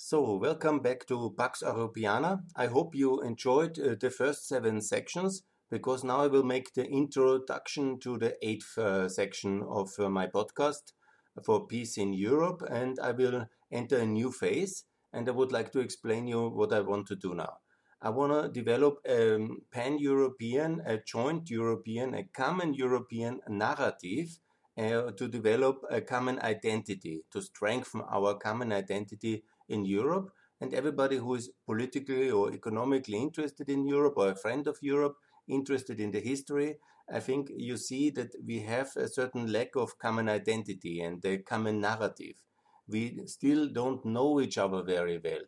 So, welcome back to Pax Europiana. I hope you enjoyed uh, the first seven sections because now I will make the introduction to the eighth uh, section of uh, my podcast for peace in Europe and I will enter a new phase and I would like to explain you what I want to do now. I want to develop a pan-European, a joint European, a common European narrative uh, to develop a common identity, to strengthen our common identity in Europe. And everybody who is politically or economically interested in Europe or a friend of Europe, interested in the history, I think you see that we have a certain lack of common identity and a common narrative. We still don't know each other very well.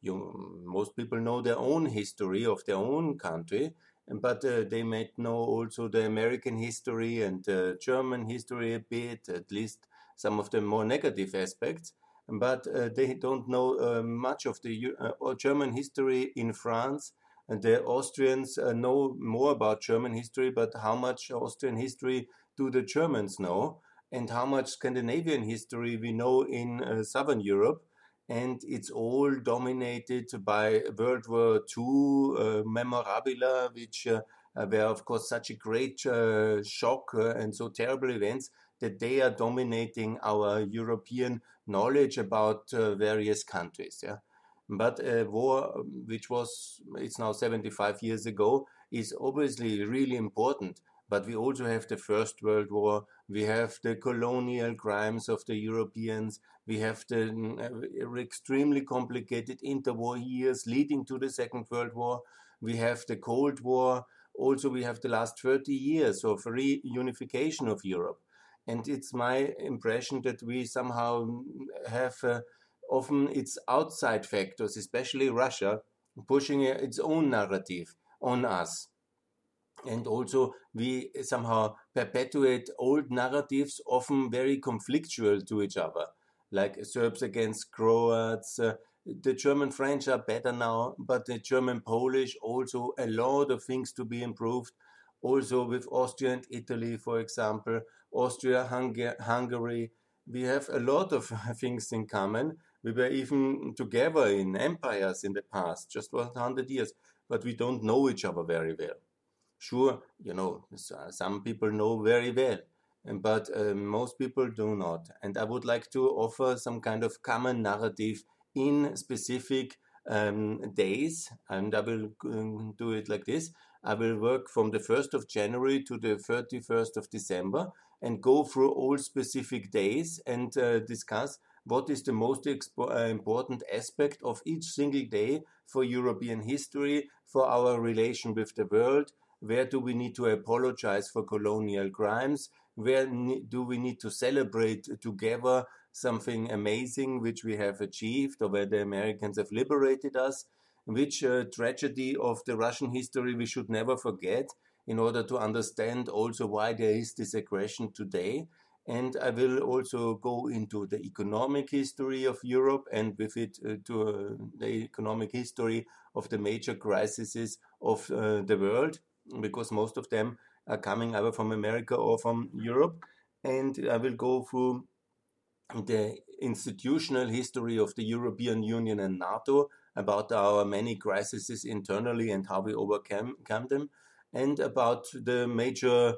You, most people know their own history of their own country, but uh, they might know also the American history and uh, German history a bit, at least some of the more negative aspects but uh, they don't know uh, much of the uh, German history in France. And the Austrians know more about German history, but how much Austrian history do the Germans know? And how much Scandinavian history we know in Southern Europe? and it's all dominated by World War II uh, memorabilia, which uh, were, of course, such a great uh, shock and so terrible events that they are dominating our European knowledge about uh, various countries. Yeah, but a war which was it's now 75 years ago is obviously really important. But we also have the First World War. We have the colonial crimes of the Europeans. We have the uh, extremely complicated interwar years leading to the Second World War. We have the Cold War. Also, we have the last 30 years of reunification of Europe. And it's my impression that we somehow have uh, often its outside factors, especially Russia, pushing its own narrative on us. And also, we somehow perpetuate old narratives, often very conflictual to each other, like Serbs against Croats. Uh, the German French are better now, but the German Polish also a lot of things to be improved also with Austria and Italy, for example, Austria, Hungary. We have a lot of things in common. We were even together in empires in the past, just 100 years, but we don't know each other very well. Sure, you know, some people know very well, but uh, most people do not. And I would like to offer some kind of common narrative in specific um, days, and I will um, do it like this. I will work from the 1st of January to the 31st of December and go through all specific days and uh, discuss what is the most uh, important aspect of each single day for European history, for our relation with the world, where do we need to apologize for colonial crimes, where do we need to celebrate together something amazing which we have achieved or where the Americans have liberated us, which uh, tragedy of the Russian history we should never forget in order to understand also why there is this aggression today. And I will also go into the economic history of Europe and with it uh, to uh, the economic history of the major crises of uh, the world, because most of them are coming either from America or from Europe. And I will go through the institutional history of the European Union and NATO, about our many crises internally and how we overcome them, and about the major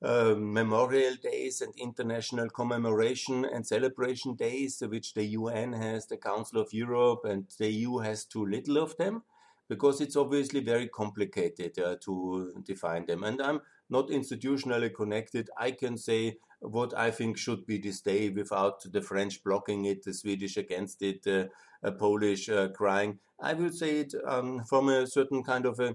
uh, memorial days and international commemoration and celebration days, which the UN has, the Council of Europe, and the EU has too little of them, because it's obviously very complicated uh, to define them. And I'm not institutionally connected. I can say what I think should be this day without the French blocking it, the Swedish against it, uh, a Polish uh, crying. I will say it um, from a certain kind of a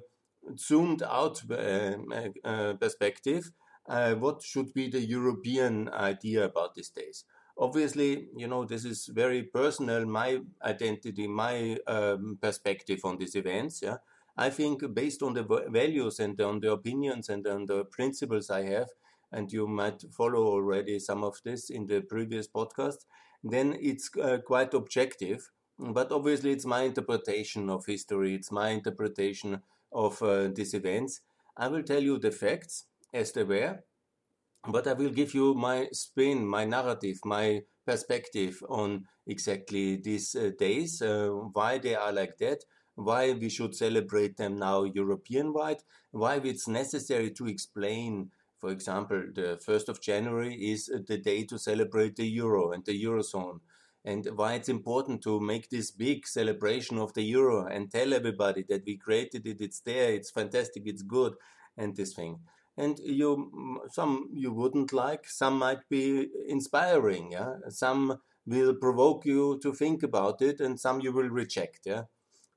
zoomed out uh, uh perspective. Uh, what should be the European idea about these days? Obviously, you know, this is very personal, my identity, my um, perspective on these events. Yeah. I think based on the values and on the opinions and on the principles I have, and you might follow already some of this in the previous podcast, then it's uh, quite objective. But obviously, it's my interpretation of history, it's my interpretation of uh, these events. I will tell you the facts as they were, but I will give you my spin, my narrative, my perspective on exactly these uh, days, uh, why they are like that, why we should celebrate them now European wide, why it's necessary to explain. For example, the 1st of January is the day to celebrate the euro and the eurozone, and why it's important to make this big celebration of the euro and tell everybody that we created it, it's there, it's fantastic, it's good, and this thing. And you some you wouldn't like some might be inspiring yeah? Some will provoke you to think about it and some you will reject yeah?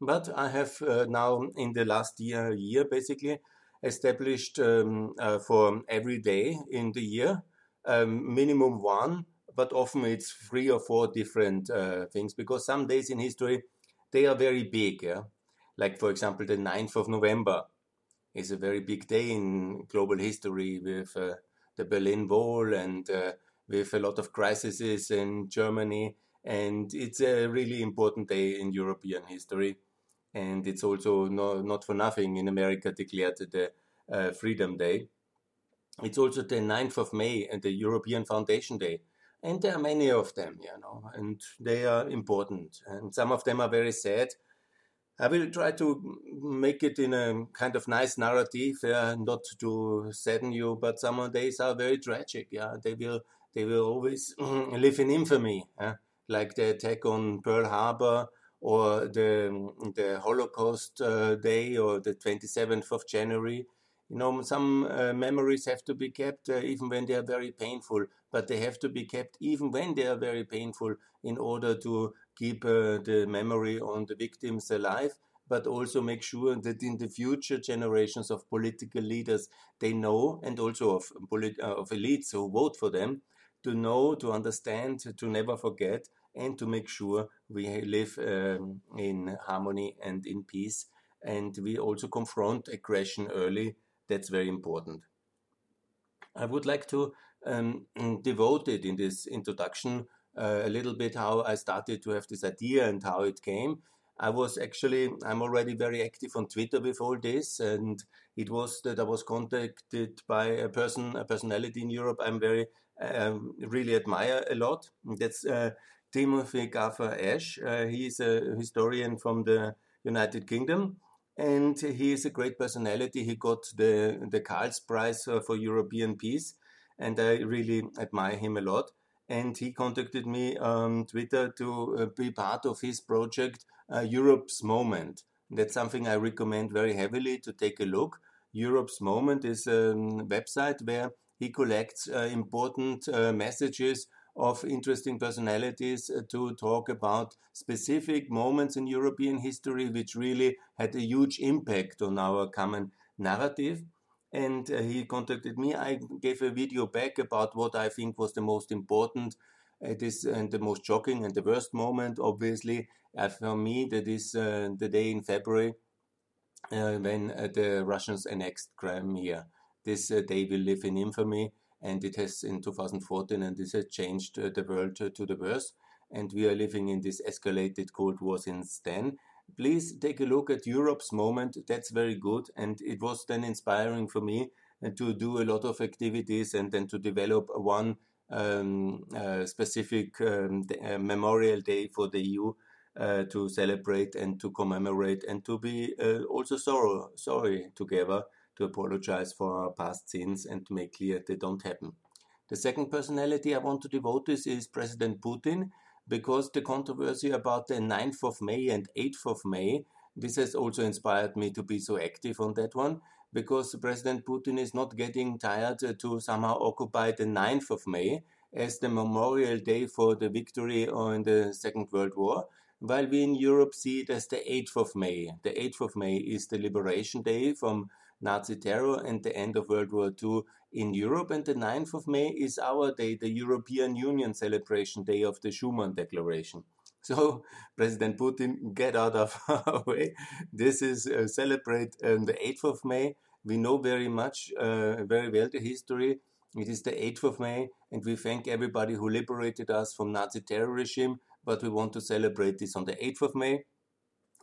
But i have uh, now in the last year year basically established um, uh, for every day in the year um, minimum one but often it's three or four different uh, things because some days in history they are very big yeah like for example the 9th of november is a very big day in global history with uh, the Berlin Wall and uh, with a lot of crises in Germany. And it's a really important day in European history. And it's also no, not for nothing in America declared the uh, Freedom Day. It's also the 9th of May and the European Foundation Day. And there are many of them, you know, and they are important. And some of them are very sad I will try to make it in a kind of nice narrative, uh, not to sadden you, but some of days are very tragic. Yeah, they will they will always live in infamy, uh, like the attack on Pearl Harbor or the the Holocaust uh, Day or the 27th of January. You know, some uh, memories have to be kept uh, even when they are very painful, but they have to be kept even when they are very painful in order to keep the memory on the victims alive but also make sure that in the future generations of political leaders they know and also of, of elites who vote for them to know to understand to never forget and to make sure we live um, in harmony and in peace and we also confront aggression early that's very important i would like to um, devote it in this introduction uh, a little bit how I started to have this idea and how it came. I was actually, I'm already very active on Twitter with all this, and it was that I was contacted by a person, a personality in Europe I'm very, um, really admire a lot. That's uh, Timothy Garton Ash. Uh, he is a historian from the United Kingdom, and he is a great personality. He got the, the Karls Prize uh, for European Peace, and I really admire him a lot and he contacted me on Twitter to uh, be part of his project, uh, Europe's Moment. That's something I recommend very heavily to take a look. Europe's Moment is a website where he collects uh, important uh, messages of interesting personalities uh, to talk about specific moments in European history which really had a huge impact on our common narrative and uh, he contacted me. I gave a video back about what I think was the most important uh, this and the most shocking and the worst moment. Obviously, for me, that is uh, the day in February uh, when the Russians annexed Crimea. This day will live in infamy, and it has in 2014, and this has changed the world to the worse. And we are living in this escalated Cold War since then please take a look at Europe's moment. That's very good. And it was then inspiring for me uh, to do a lot of activities and then to develop one um, uh, specific um, uh, memorial day for the EU uh, to celebrate and to commemorate and to be uh, also sorrow, sorry together to apologize for our past sins and to make clear they don't happen. The second personality I want to devote this is President Putin because the controversy about the 9th of May and 8th of May, this has also inspired me to be so active on that one, because President Putin is not getting tired to somehow occupy the 9th of May as the memorial day for the victory in the Second World War, while we in Europe see it as the 8th of May. The 8th of May is the Liberation Day from Nazi terror and the end of World War II in Europe. And the 9th of May is our day, the European Union celebration day of the Schuman Declaration. So, President Putin, get out of our way. This is uh, celebrate um, the 8th of May. We know very much, uh, very well the history. It is the 8th of May, and we thank everybody who liberated us from Nazi terror regime. But we want to celebrate this on the 8th of May,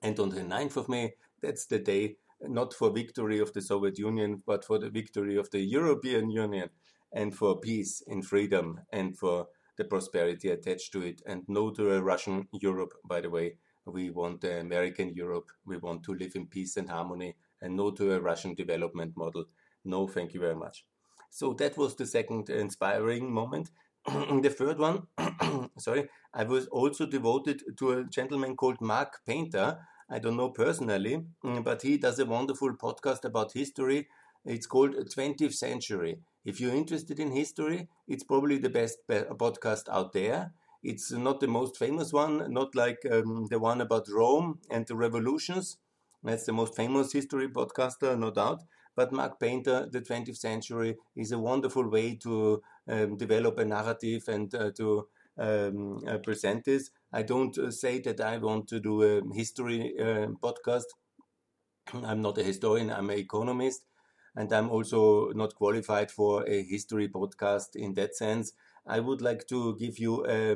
and on the 9th of May. That's the day not for victory of the Soviet Union, but for the victory of the European Union. and for peace and freedom and for the prosperity attached to it. And no to a Russian Europe, by the way. We want the American Europe. We want to live in peace and harmony and no to a Russian development model. No, thank you very much. So that was the second inspiring moment. the third one, sorry, I was also devoted to a gentleman called Mark Painter. I don't know personally, but he does a wonderful podcast about history. It's called 20th Century. If you're interested in history, it's probably the best podcast out there. It's not the most famous one, not like um, the one about Rome and the revolutions. That's the most famous history podcaster, no doubt. But Mark Painter, the 20th century, is a wonderful way to um, develop a narrative and uh, to um, uh, present this. I don't uh, say that I want to do a history uh, podcast. I'm not a historian, I'm an economist, and I'm also not qualified for a history podcast in that sense. I would like to give you a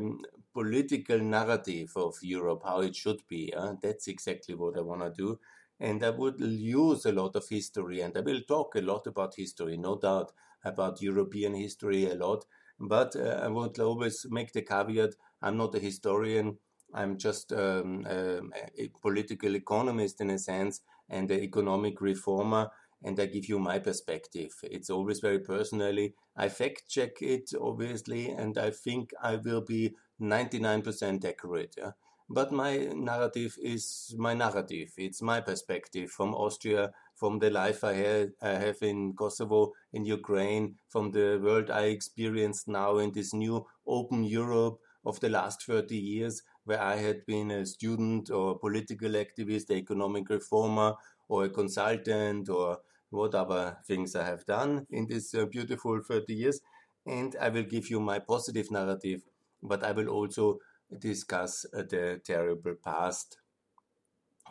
political narrative of Europe, how it should be. Uh, that's exactly what I want to do and I would use a lot of history, and I will talk a lot about history, no doubt about European history a lot. But uh, I would always make the caveat: I'm not a historian. I'm just um, a, a political economist in a sense, and an economic reformer. And I give you my perspective. It's always very personally. I fact check it, obviously, and I think I will be 99% accurate. Yeah? But my narrative is my narrative. It's my perspective from Austria, from the life I, I have in Kosovo, in Ukraine, from the world I experienced now in this new open Europe of the last 30 years, where I had been a student or political activist, economic reformer, or a consultant, or whatever things I have done in this uh, beautiful 30 years. And I will give you my positive narrative, but I will also discuss uh, the terrible past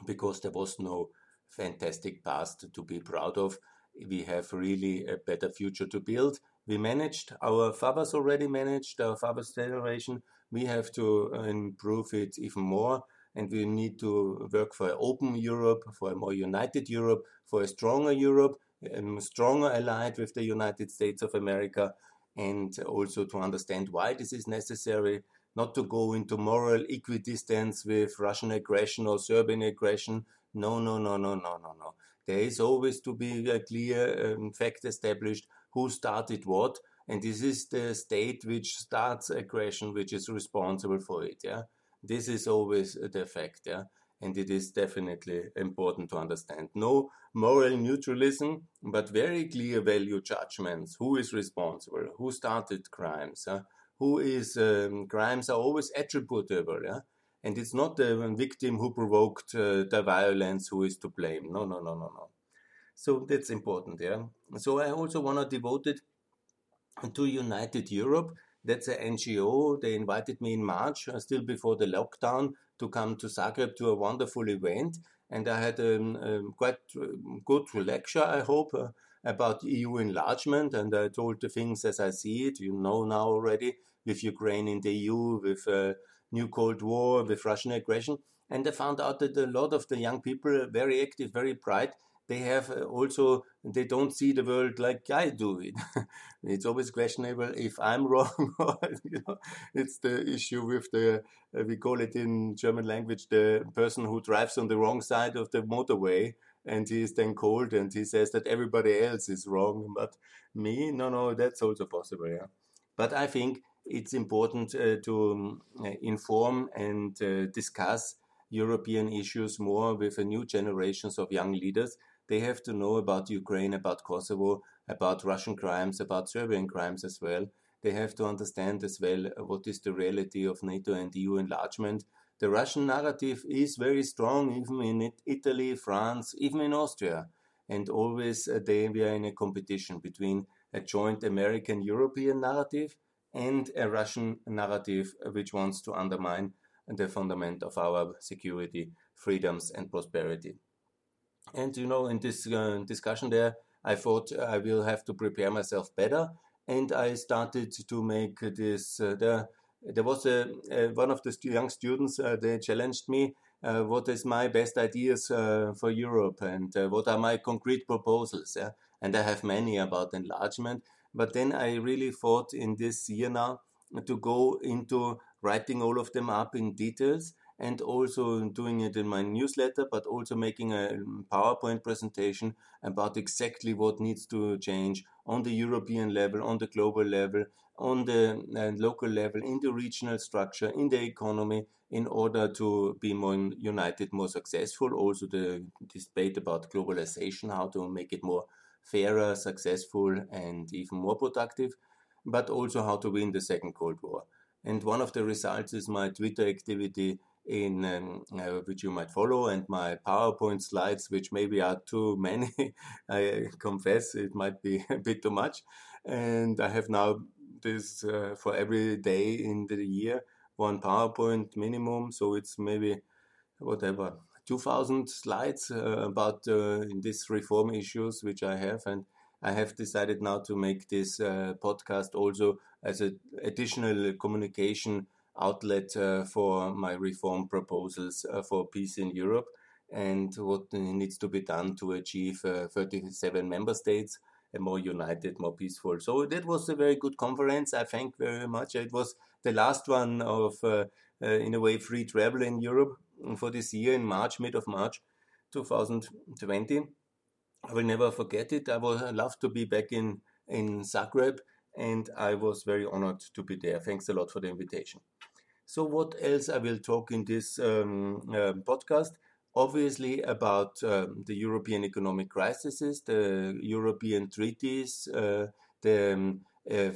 because there was no fantastic past to be proud of. We have really a better future to build. We managed, our fathers already managed, our father's generation. We have to uh, improve it even more, and we need to work for an open Europe, for a more united Europe, for a stronger Europe, um, stronger allied with the United States of America, and also to understand why this is necessary not to go into moral equidistance with Russian aggression or Serbian aggression. No, no, no, no, no, no, no. There is always to be a clear um, fact established who started what, and this is the state which starts aggression, which is responsible for it. Yeah, this is always the fact. Yeah, and it is definitely important to understand. No moral neutralism, but very clear value judgments. Who is responsible? Who started crimes? Huh? who is um, crimes are always attributable, yeah? and it's not the victim who provoked uh, the violence who is to blame. No, no, no, no, no. So that's important, yeah. So I also want to devote it to United Europe. That's an NGO. They invited me in March, uh, still before the lockdown, to come to Zagreb to a wonderful event. And I had a um, um, quite uh, good lecture, I hope, uh, about EU enlargement, and I told the things as I see it. You know now already with Ukraine in the EU, with uh, new Cold War, with Russian aggression. And I found out that a lot of the young people, very active, very bright, they have uh, also they don't see the world like I do it. it's always questionable if I'm wrong you know, it's the issue with the uh, we call it in German language the person who drives on the wrong side of the motorway and he is then called and he says that everybody else is wrong but me no no that's also possible yeah but i think it's important uh, to um, inform and uh, discuss european issues more with a new generations of young leaders they have to know about ukraine about kosovo about russian crimes about serbian crimes as well they have to understand as well what is the reality of nato and eu enlargement the Russian narrative is very strong, even in Italy, France, even in Austria. And always uh, they, we are in a competition between a joint American European narrative and a Russian narrative which wants to undermine the fundament of our security, freedoms, and prosperity. And you know, in this uh, discussion there, I thought I will have to prepare myself better, and I started to make this. Uh, the there was a, one of the young students. Uh, they challenged me. Uh, what is my best ideas uh, for Europe and uh, what are my concrete proposals? Yeah? And I have many about enlargement. But then I really thought in this year now to go into writing all of them up in details and also doing it in my newsletter, but also making a PowerPoint presentation about exactly what needs to change on the European level, on the global level, on the uh, local level, in the regional structure, in the economy, in order to be more united, more successful. Also, the debate about globalization, how to make it more fairer, successful, and even more productive, but also how to win the Second Cold War. And one of the results is my Twitter activity in um, uh, which you might follow and my PowerPoint slides, which maybe are too many. I confess it might be a bit too much. And I have now this uh, for every day in the year, one PowerPoint minimum. So it's maybe whatever, 2000 slides uh, about uh, these reform issues, which I have. And I have decided now to make this uh, podcast also as an additional communication outlet uh, for my reform proposals uh, for peace in Europe and what needs to be done to achieve uh, 37 member states a more united, more peaceful. So that was a very good conference. I thank very much. It was the last one of, in a way, free travel in Europe for this year in March, mid of March 2020. I will never forget it. I would love to be back in, in Zagreb and I was very honored to be there. Thanks a lot for the invitation. So, what else I will talk in this um, uh, podcast? Obviously, about um, the European economic crises, the European treaties, uh, the um, uh,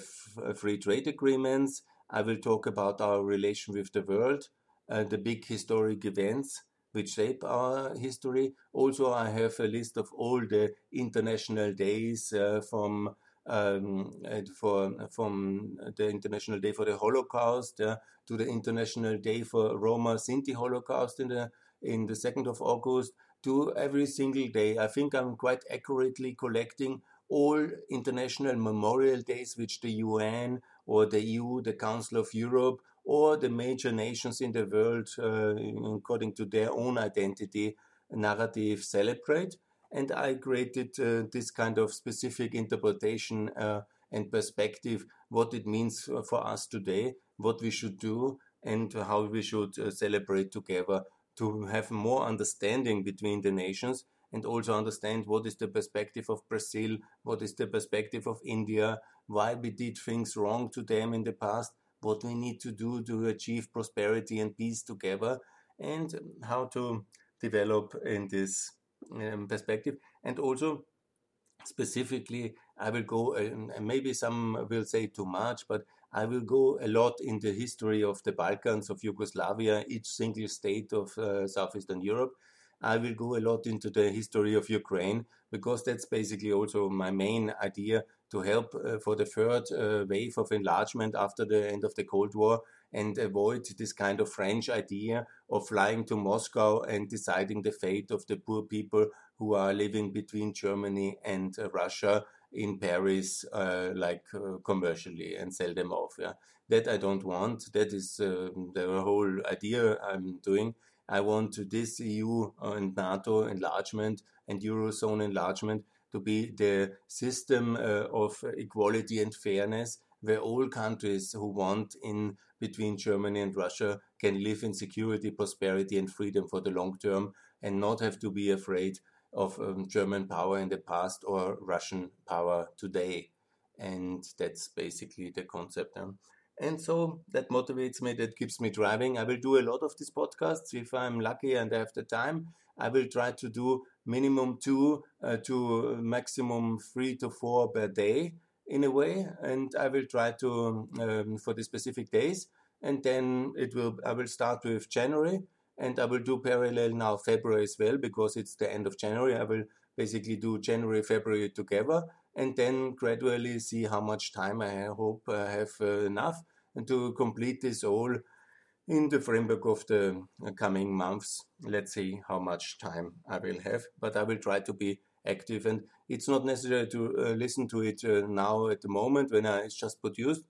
free trade agreements. I will talk about our relation with the world, uh, the big historic events which shape our history. Also, I have a list of all the international days uh, from um, for from the International Day for the Holocaust to the International Day for Roma Sinti Holocaust in the in the second of August to every single day. I think I'm quite accurately collecting all international memorial days which the UN or the EU, the Council of Europe, or the major nations in the world, uh, according to their own identity narrative, celebrate and I created uh, this kind of specific interpretation uh, and perspective, what it means for us today, what we should do, and how we should uh, celebrate together to have more understanding between the nations and also understand what is the perspective of Brazil, what is the perspective of India, why we did things wrong to them in the past, what we need to do to achieve prosperity and peace together, and how to develop in this um, perspective. And also, specifically, I will go, and maybe some will say too much, but I will go a lot in the history of the Balkans, of Yugoslavia, each single state of uh, Southeastern Europe. I will go a lot into the history of Ukraine because that's basically also my main idea to help uh, for the third uh, wave of enlargement after the end of the Cold War and avoid this kind of French idea of flying to Moscow and deciding the fate of the poor people who are living between Germany and uh, Russia in Paris, uh, like uh, commercially, and sell them off. Yeah, that I don't want. That is uh, the whole idea I'm doing. I want this EU and NATO enlargement and Eurozone enlargement to be the system uh, of equality and fairness where all countries who want in between Germany and Russia can live in security, prosperity, and freedom for the long term and not have to be afraid of um, German power in the past or Russian power today. And that's basically the concept. And so that motivates me, that keeps me driving. I will do a lot of these podcasts if I'm lucky and I have the time. I will try to do minimum two uh, to maximum three to four per day in a way, and I will try to um, for the specific days, and then it will. I will start with January, and I will do parallel now February as well because it's the end of January. I will basically do January, February together, and then gradually see how much time I hope I have uh, enough to complete this all in the framework of the coming months. Let's see how much time I will have, but I will try to be active and it's not necessary to uh, listen to it uh, now at the moment when I, it's just produced.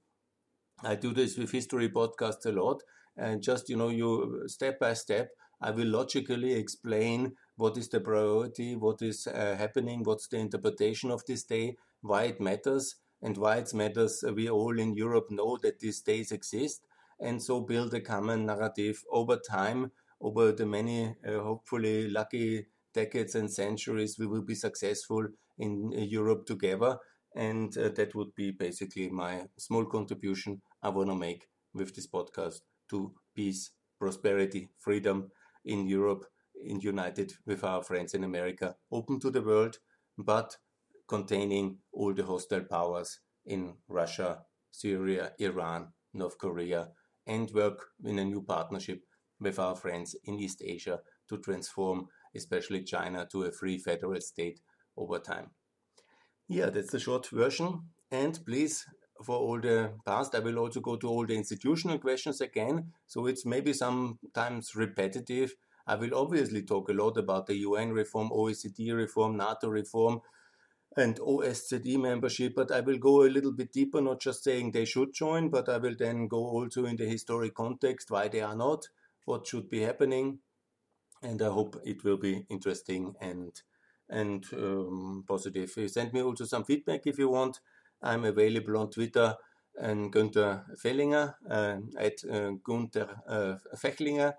I do this with history podcasts a lot, and just you know, you step by step, I will logically explain what is the priority, what is uh, happening, what's the interpretation of this day, why it matters, and why it matters. We all in Europe know that these days exist, and so build a common narrative over time, over the many, uh, hopefully lucky decades and centuries. We will be successful in uh, Europe together, and uh, that would be basically my small contribution I want to make with this podcast to peace, prosperity, freedom in Europe, in united with our friends in America, open to the world, but containing all the hostile powers in Russia, Syria, Iran, North Korea, and work in a new partnership with our friends in East Asia to transform especially China to a free federal state over time. Yeah, that's the short version. And please, for all the past, I will also go to all the institutional questions again. So it's maybe sometimes repetitive. I will obviously talk a lot about the UN reform, OECD reform, NATO reform, and OSCE membership, but I will go a little bit deeper, not just saying they should join, but I will then go also in the historic context, why they are not, what should be happening, and I hope it will be interesting and and um, positive. Send me also some feedback if you want. I'm available on Twitter and Günther Fehlinger uh, at uh, Günther uh, Fehlinger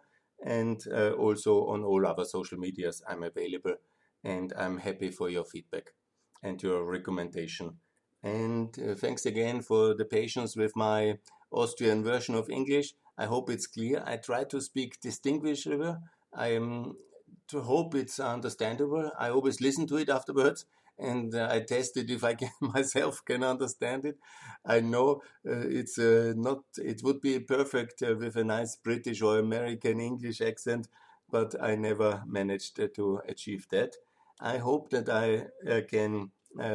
and uh, also on all other social medias. I'm available and I'm happy for your feedback and your recommendation. And uh, thanks again for the patience with my Austrian version of English. I hope it's clear. I try to speak distinguishable. I am to hope it's understandable. I always listen to it afterwards and uh, I it if I can myself can understand it. I know uh, it's uh, not. It would be perfect uh, with a nice British or American English accent, but I never managed uh, to achieve that. I hope that I uh, can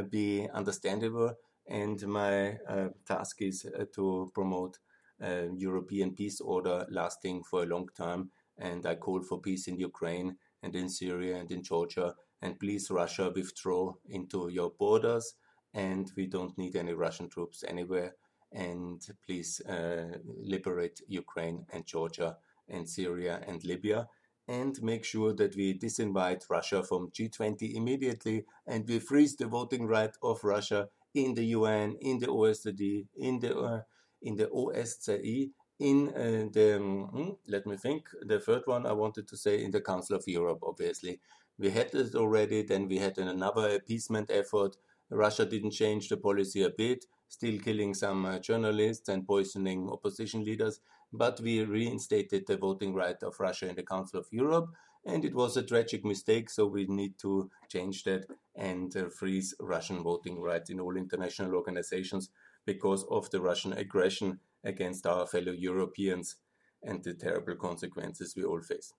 be understandable, and my task is to promote European peace order lasting for a long time. And I call for peace in Ukraine and in Syria and in Georgia. And please Russia withdraw into your borders. And we don't need any Russian troops anywhere. And please uh, liberate Ukraine and Georgia and Syria and Libya and make sure that we disinvite Russia from G20 immediately and we freeze the voting right of Russia in the UN, in the OSCE, in the uh, in the OSCE, in uh, the um, let me think the third one I wanted to say in the Council of Europe, obviously, we had it already, then we had another appeasement effort. Russia didn't change the policy a bit, still killing some uh, journalists and poisoning opposition leaders, but we reinstated the voting right of Russia in the Council of Europe, and it was a tragic mistake, so we need to change that and uh, freeze Russian voting rights in all international organizations because of the Russian aggression against our fellow Europeans and the terrible consequences we all face.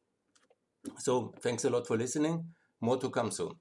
So thanks a lot for listening. More to come soon.